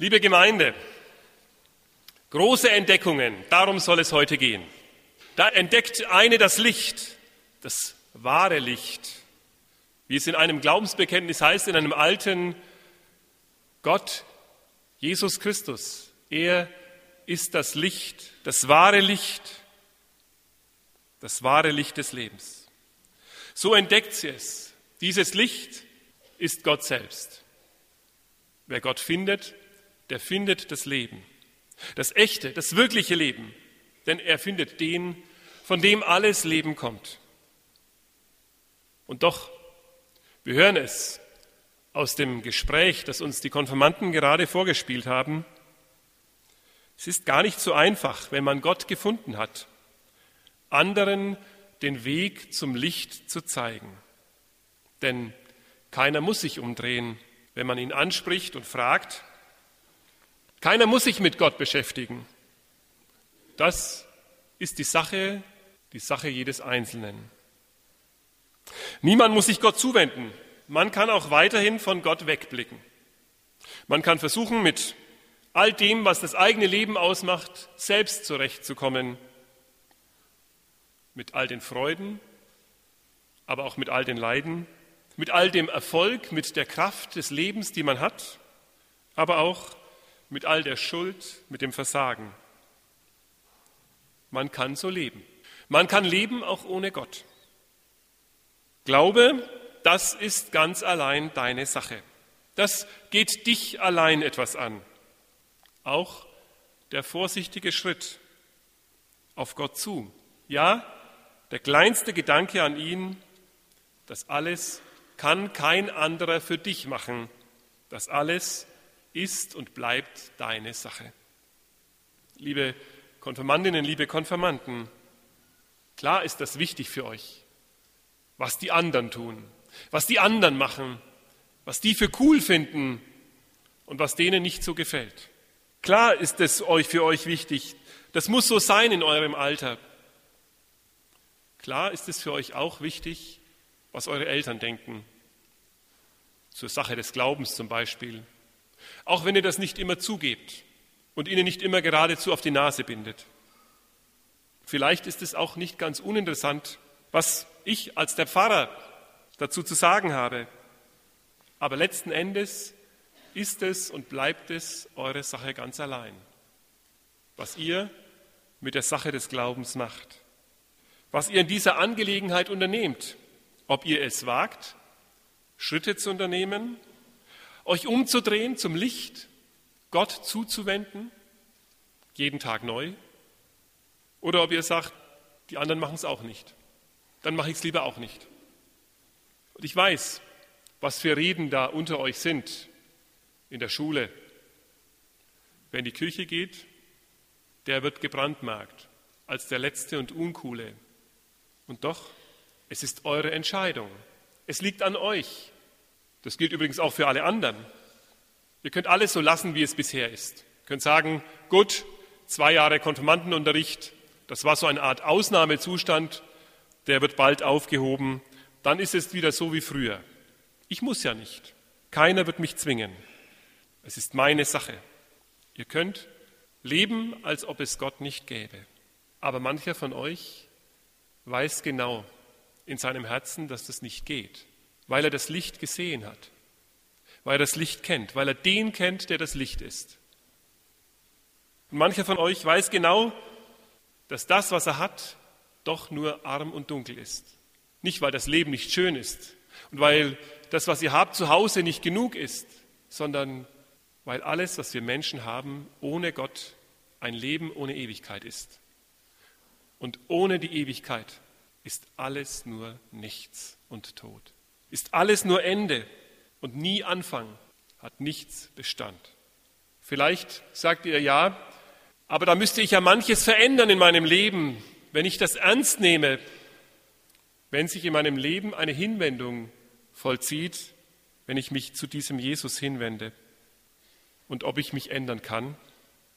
Liebe Gemeinde, große Entdeckungen, darum soll es heute gehen. Da entdeckt eine das Licht, das wahre Licht. Wie es in einem Glaubensbekenntnis heißt, in einem alten Gott, Jesus Christus, er ist das Licht, das wahre Licht, das wahre Licht des Lebens. So entdeckt sie es. Dieses Licht ist Gott selbst. Wer Gott findet, der findet das Leben, das echte, das wirkliche Leben, denn er findet den, von dem alles Leben kommt. Und doch, wir hören es aus dem Gespräch, das uns die Konfirmanden gerade vorgespielt haben, es ist gar nicht so einfach, wenn man Gott gefunden hat, anderen den Weg zum Licht zu zeigen. Denn keiner muss sich umdrehen, wenn man ihn anspricht und fragt, keiner muss sich mit Gott beschäftigen. Das ist die Sache, die Sache jedes Einzelnen. Niemand muss sich Gott zuwenden. Man kann auch weiterhin von Gott wegblicken. Man kann versuchen, mit all dem, was das eigene Leben ausmacht, selbst zurechtzukommen. Mit all den Freuden, aber auch mit all den Leiden, mit all dem Erfolg, mit der Kraft des Lebens, die man hat, aber auch mit all der Schuld, mit dem Versagen. Man kann so leben. Man kann leben auch ohne Gott. Glaube, das ist ganz allein deine Sache. Das geht dich allein etwas an. Auch der vorsichtige Schritt auf Gott zu. Ja, der kleinste Gedanke an ihn, das alles kann kein anderer für dich machen. Das alles ist und bleibt deine Sache. Liebe Konfirmandinnen, liebe Konfirmanden, klar ist das wichtig für euch, was die anderen tun, was die anderen machen, was die für cool finden und was denen nicht so gefällt. Klar ist es euch für euch wichtig, das muss so sein in eurem Alter. Klar ist es für euch auch wichtig, was eure Eltern denken, zur Sache des Glaubens zum Beispiel auch wenn ihr das nicht immer zugebt und ihnen nicht immer geradezu auf die Nase bindet. Vielleicht ist es auch nicht ganz uninteressant, was ich als der Pfarrer dazu zu sagen habe. Aber letzten Endes ist es und bleibt es eure Sache ganz allein, was ihr mit der Sache des Glaubens macht, was ihr in dieser Angelegenheit unternehmt, ob ihr es wagt, Schritte zu unternehmen euch umzudrehen zum Licht, Gott zuzuwenden, jeden Tag neu, oder ob ihr sagt, die anderen machen es auch nicht. Dann mache ich es lieber auch nicht. Und ich weiß, was für Reden da unter euch sind in der Schule. Wer in die Kirche geht, der wird gebrandmarkt als der Letzte und Uncoole. Und doch, es ist eure Entscheidung. Es liegt an euch. Das gilt übrigens auch für alle anderen. Ihr könnt alles so lassen, wie es bisher ist. Ihr könnt sagen, gut, zwei Jahre Konfirmandenunterricht, das war so eine Art Ausnahmezustand, der wird bald aufgehoben, dann ist es wieder so wie früher. Ich muss ja nicht. Keiner wird mich zwingen. Es ist meine Sache. Ihr könnt leben, als ob es Gott nicht gäbe. Aber mancher von euch weiß genau in seinem Herzen, dass das nicht geht weil er das Licht gesehen hat, weil er das Licht kennt, weil er den kennt, der das Licht ist. Und mancher von euch weiß genau, dass das, was er hat, doch nur arm und dunkel ist. Nicht, weil das Leben nicht schön ist und weil das, was ihr habt, zu Hause nicht genug ist, sondern weil alles, was wir Menschen haben, ohne Gott ein Leben ohne Ewigkeit ist. Und ohne die Ewigkeit ist alles nur nichts und Tod ist alles nur Ende und nie Anfang, hat nichts Bestand. Vielleicht sagt ihr ja, aber da müsste ich ja manches verändern in meinem Leben, wenn ich das ernst nehme, wenn sich in meinem Leben eine Hinwendung vollzieht, wenn ich mich zu diesem Jesus hinwende und ob ich mich ändern kann.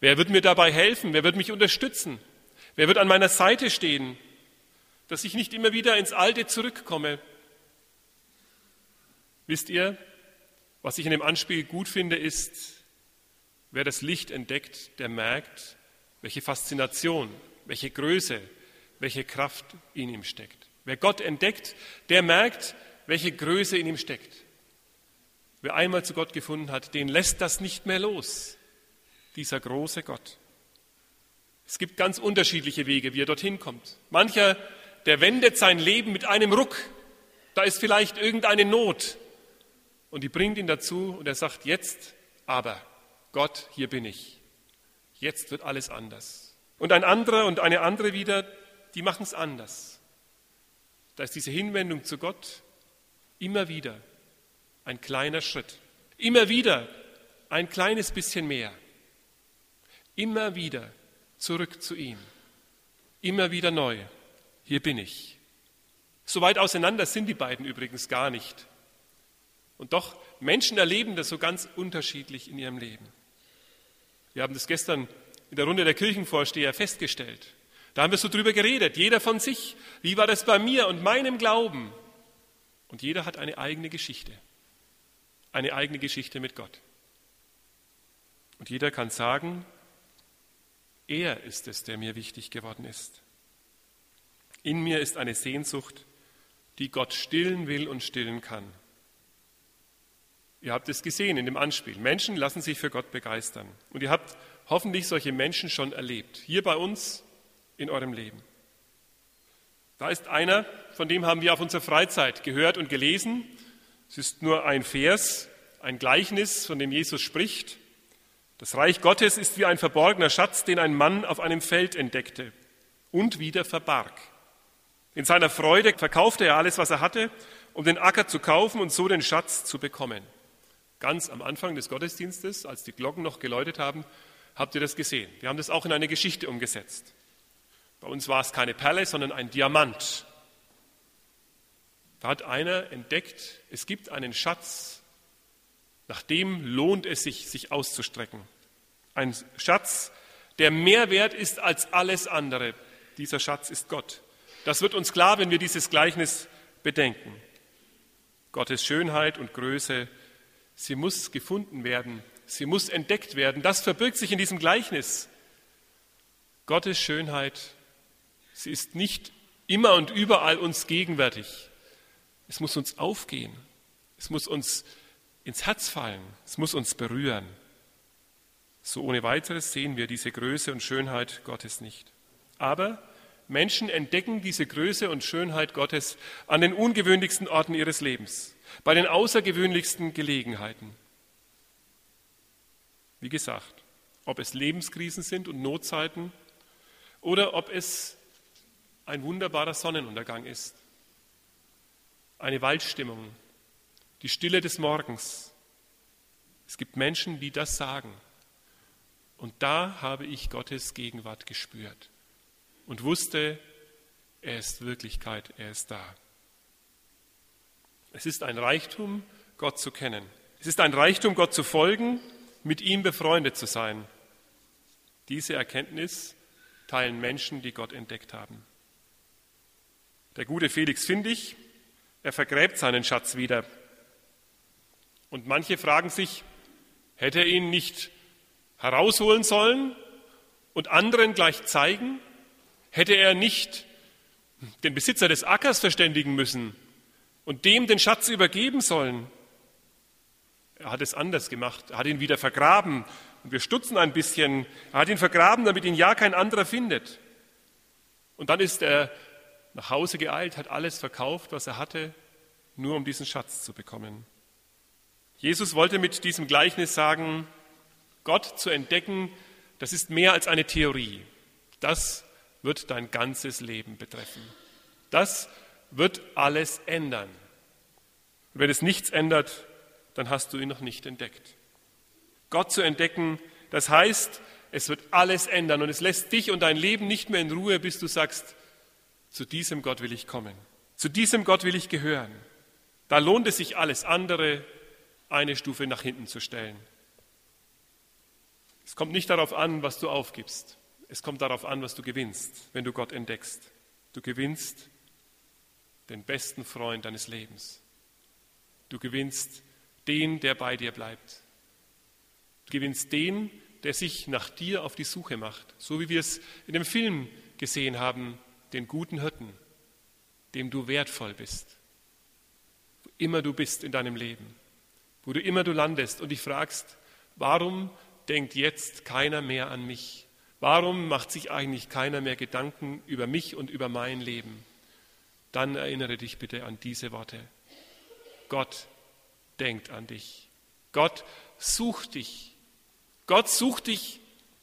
Wer wird mir dabei helfen? Wer wird mich unterstützen? Wer wird an meiner Seite stehen, dass ich nicht immer wieder ins Alte zurückkomme, Wisst ihr, was ich in dem Anspiel gut finde, ist, Wer das Licht entdeckt, der merkt, welche Faszination, welche Größe, welche Kraft in ihm steckt. Wer Gott entdeckt, der merkt, welche Größe in ihm steckt. Wer einmal zu Gott gefunden hat, den lässt das nicht mehr los, dieser große Gott. Es gibt ganz unterschiedliche Wege, wie er dorthin kommt. Mancher, der wendet sein Leben mit einem Ruck. Da ist vielleicht irgendeine Not und die bringt ihn dazu und er sagt, jetzt aber, Gott, hier bin ich. Jetzt wird alles anders. Und ein anderer und eine andere wieder, die machen es anders. Da ist diese Hinwendung zu Gott immer wieder ein kleiner Schritt. Immer wieder ein kleines bisschen mehr. Immer wieder zurück zu ihm. Immer wieder neu. Hier bin ich. So weit auseinander sind die beiden übrigens gar nicht. Und doch, Menschen erleben das so ganz unterschiedlich in ihrem Leben. Wir haben das gestern in der Runde der Kirchenvorsteher festgestellt. Da haben wir so drüber geredet, jeder von sich. Wie war das bei mir und meinem Glauben? Und jeder hat eine eigene Geschichte. Eine eigene Geschichte mit Gott. Und jeder kann sagen, er ist es, der mir wichtig geworden ist. In mir ist eine Sehnsucht, die Gott stillen will und stillen kann. Ihr habt es gesehen in dem Anspiel. Menschen lassen sich für Gott begeistern. Und ihr habt hoffentlich solche Menschen schon erlebt. Hier bei uns in eurem Leben. Da ist einer, von dem haben wir auf unserer Freizeit gehört und gelesen. Es ist nur ein Vers, ein Gleichnis, von dem Jesus spricht. Das Reich Gottes ist wie ein verborgener Schatz, den ein Mann auf einem Feld entdeckte und wieder verbarg. In seiner Freude verkaufte er alles, was er hatte, um den Acker zu kaufen und so den Schatz zu bekommen. Ganz am Anfang des Gottesdienstes, als die Glocken noch geläutet haben, habt ihr das gesehen. Wir haben das auch in eine Geschichte umgesetzt. Bei uns war es keine Perle, sondern ein Diamant. Da hat einer entdeckt, es gibt einen Schatz, nach dem lohnt es sich, sich auszustrecken. Ein Schatz, der mehr wert ist als alles andere. Dieser Schatz ist Gott. Das wird uns klar, wenn wir dieses Gleichnis bedenken. Gottes Schönheit und Größe Sie muss gefunden werden. Sie muss entdeckt werden. Das verbirgt sich in diesem Gleichnis. Gottes Schönheit, sie ist nicht immer und überall uns gegenwärtig. Es muss uns aufgehen. Es muss uns ins Herz fallen. Es muss uns berühren. So ohne weiteres sehen wir diese Größe und Schönheit Gottes nicht. Aber Menschen entdecken diese Größe und Schönheit Gottes an den ungewöhnlichsten Orten ihres Lebens bei den außergewöhnlichsten Gelegenheiten. Wie gesagt, ob es Lebenskrisen sind und Notzeiten oder ob es ein wunderbarer Sonnenuntergang ist, eine Waldstimmung, die Stille des Morgens. Es gibt Menschen, die das sagen. Und da habe ich Gottes Gegenwart gespürt und wusste, er ist Wirklichkeit, er ist da. Es ist ein Reichtum, Gott zu kennen. Es ist ein Reichtum, Gott zu folgen, mit ihm befreundet zu sein. Diese Erkenntnis teilen Menschen, die Gott entdeckt haben. Der gute Felix Findig, er vergräbt seinen Schatz wieder. Und manche fragen sich, hätte er ihn nicht herausholen sollen und anderen gleich zeigen? Hätte er nicht den Besitzer des Ackers verständigen müssen und dem den Schatz übergeben sollen. Er hat es anders gemacht. Er hat ihn wieder vergraben. Und wir stutzen ein bisschen. Er hat ihn vergraben, damit ihn ja kein anderer findet. Und dann ist er nach Hause geeilt, hat alles verkauft, was er hatte, nur um diesen Schatz zu bekommen. Jesus wollte mit diesem Gleichnis sagen, Gott zu entdecken, das ist mehr als eine Theorie. Das wird dein ganzes Leben betreffen. Das wird alles ändern. Und wenn es nichts ändert, dann hast du ihn noch nicht entdeckt. Gott zu entdecken, das heißt, es wird alles ändern und es lässt dich und dein Leben nicht mehr in Ruhe, bis du sagst, zu diesem Gott will ich kommen, zu diesem Gott will ich gehören. Da lohnt es sich alles andere eine Stufe nach hinten zu stellen. Es kommt nicht darauf an, was du aufgibst. Es kommt darauf an, was du gewinnst, wenn du Gott entdeckst. Du gewinnst den besten Freund deines Lebens. Du gewinnst den, der bei dir bleibt. Du gewinnst den, der sich nach dir auf die Suche macht, so wie wir es in dem Film gesehen haben, den guten Hirten, dem du wertvoll bist, wo immer du bist in deinem Leben, wo du immer du landest und dich fragst, warum denkt jetzt keiner mehr an mich? Warum macht sich eigentlich keiner mehr Gedanken über mich und über mein Leben? Dann erinnere dich bitte an diese Worte. Gott denkt an dich. Gott sucht dich. Gott sucht dich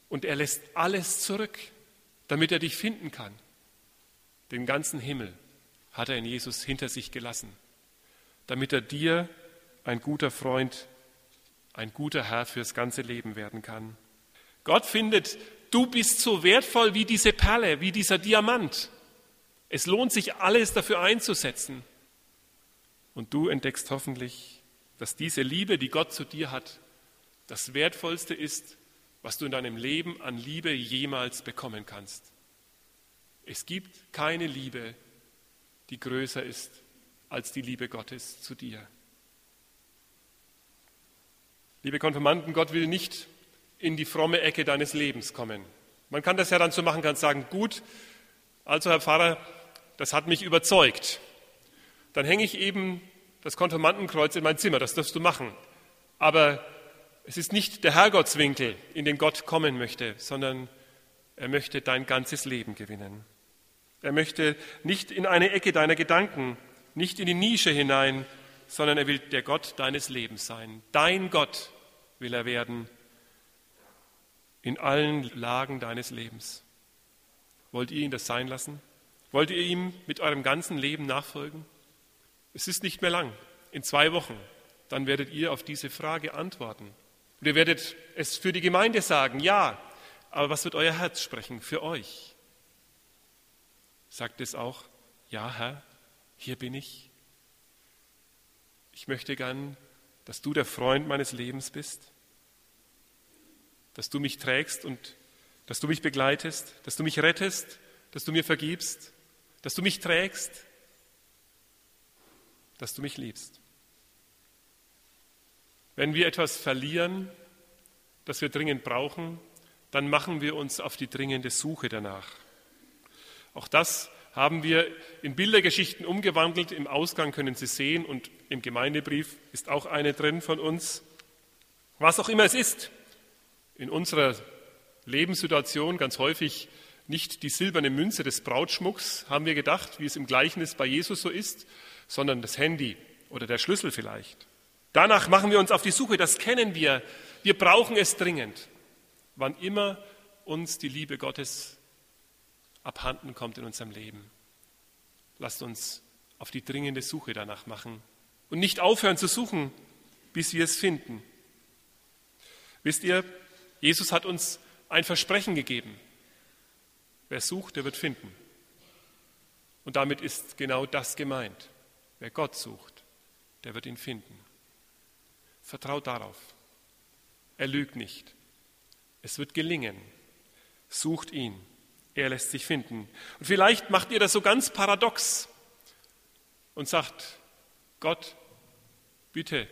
und er lässt alles zurück, damit er dich finden kann. Den ganzen Himmel hat er in Jesus hinter sich gelassen, damit er dir ein guter Freund, ein guter Herr fürs ganze Leben werden kann. Gott findet, du bist so wertvoll wie diese Perle, wie dieser Diamant. Es lohnt sich alles dafür einzusetzen. Und du entdeckst hoffentlich, dass diese Liebe, die Gott zu dir hat, das Wertvollste ist, was du in deinem Leben an Liebe jemals bekommen kannst. Es gibt keine Liebe, die größer ist als die Liebe Gottes zu dir. Liebe Konfirmanden, Gott will nicht in die fromme Ecke deines Lebens kommen. Man kann das ja dann so machen, kann sagen, gut, also Herr Pfarrer, das hat mich überzeugt. Dann hänge ich eben das Konfirmandenkreuz in mein Zimmer, das darfst du machen. Aber es ist nicht der Herrgottswinkel, in den Gott kommen möchte, sondern er möchte dein ganzes Leben gewinnen. Er möchte nicht in eine Ecke deiner Gedanken, nicht in die Nische hinein, sondern er will der Gott deines Lebens sein. Dein Gott will er werden in allen Lagen deines Lebens. Wollt ihr ihn das sein lassen? Wollt ihr ihm mit eurem ganzen Leben nachfolgen? Es ist nicht mehr lang, in zwei Wochen, dann werdet ihr auf diese Frage antworten. Und ihr werdet es für die Gemeinde sagen, ja, aber was wird euer Herz sprechen für euch? Sagt es auch, ja Herr, hier bin ich. Ich möchte gern, dass du der Freund meines Lebens bist dass du mich trägst und dass du mich begleitest, dass du mich rettest, dass du mir vergibst, dass du mich trägst, dass du mich liebst. Wenn wir etwas verlieren, das wir dringend brauchen, dann machen wir uns auf die dringende Suche danach. Auch das haben wir in Bildergeschichten umgewandelt. Im Ausgang können Sie sehen und im Gemeindebrief ist auch eine drin von uns. Was auch immer es ist, in unserer Lebenssituation ganz häufig nicht die silberne Münze des Brautschmucks, haben wir gedacht, wie es im Gleichnis bei Jesus so ist, sondern das Handy oder der Schlüssel vielleicht. Danach machen wir uns auf die Suche, das kennen wir. Wir brauchen es dringend. Wann immer uns die Liebe Gottes abhanden kommt in unserem Leben. Lasst uns auf die dringende Suche danach machen und nicht aufhören zu suchen, bis wir es finden. Wisst ihr, Jesus hat uns ein Versprechen gegeben. Wer sucht, der wird finden. Und damit ist genau das gemeint. Wer Gott sucht, der wird ihn finden. Vertraut darauf. Er lügt nicht. Es wird gelingen. Sucht ihn. Er lässt sich finden. Und vielleicht macht ihr das so ganz paradox und sagt, Gott, bitte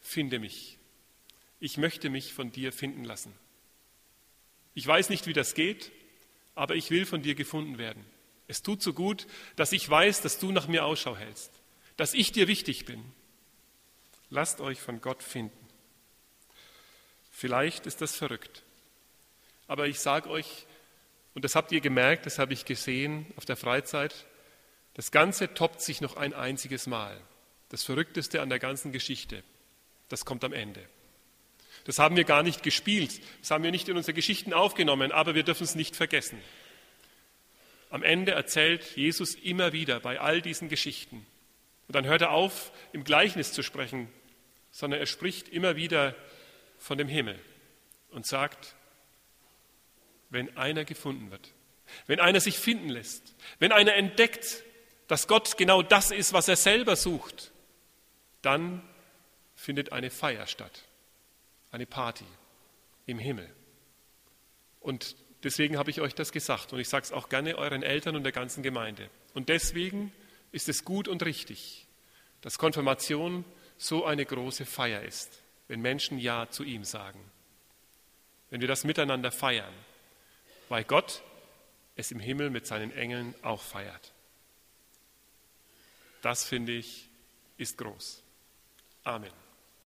finde mich. Ich möchte mich von dir finden lassen. Ich weiß nicht, wie das geht, aber ich will von dir gefunden werden. Es tut so gut, dass ich weiß, dass du nach mir Ausschau hältst, dass ich dir wichtig bin. Lasst euch von Gott finden. Vielleicht ist das verrückt, aber ich sage euch, und das habt ihr gemerkt, das habe ich gesehen auf der Freizeit, das Ganze toppt sich noch ein einziges Mal. Das Verrückteste an der ganzen Geschichte, das kommt am Ende. Das haben wir gar nicht gespielt, das haben wir nicht in unsere Geschichten aufgenommen, aber wir dürfen es nicht vergessen. Am Ende erzählt Jesus immer wieder bei all diesen Geschichten. Und dann hört er auf, im Gleichnis zu sprechen, sondern er spricht immer wieder von dem Himmel und sagt, wenn einer gefunden wird, wenn einer sich finden lässt, wenn einer entdeckt, dass Gott genau das ist, was er selber sucht, dann findet eine Feier statt eine Party im Himmel. Und deswegen habe ich euch das gesagt und ich sage es auch gerne euren Eltern und der ganzen Gemeinde. Und deswegen ist es gut und richtig, dass Konfirmation so eine große Feier ist, wenn Menschen Ja zu ihm sagen. wenn wir das miteinander feiern, weil Gott es im Himmel mit seinen Engeln auch feiert. Das finde ich ist groß. Amen.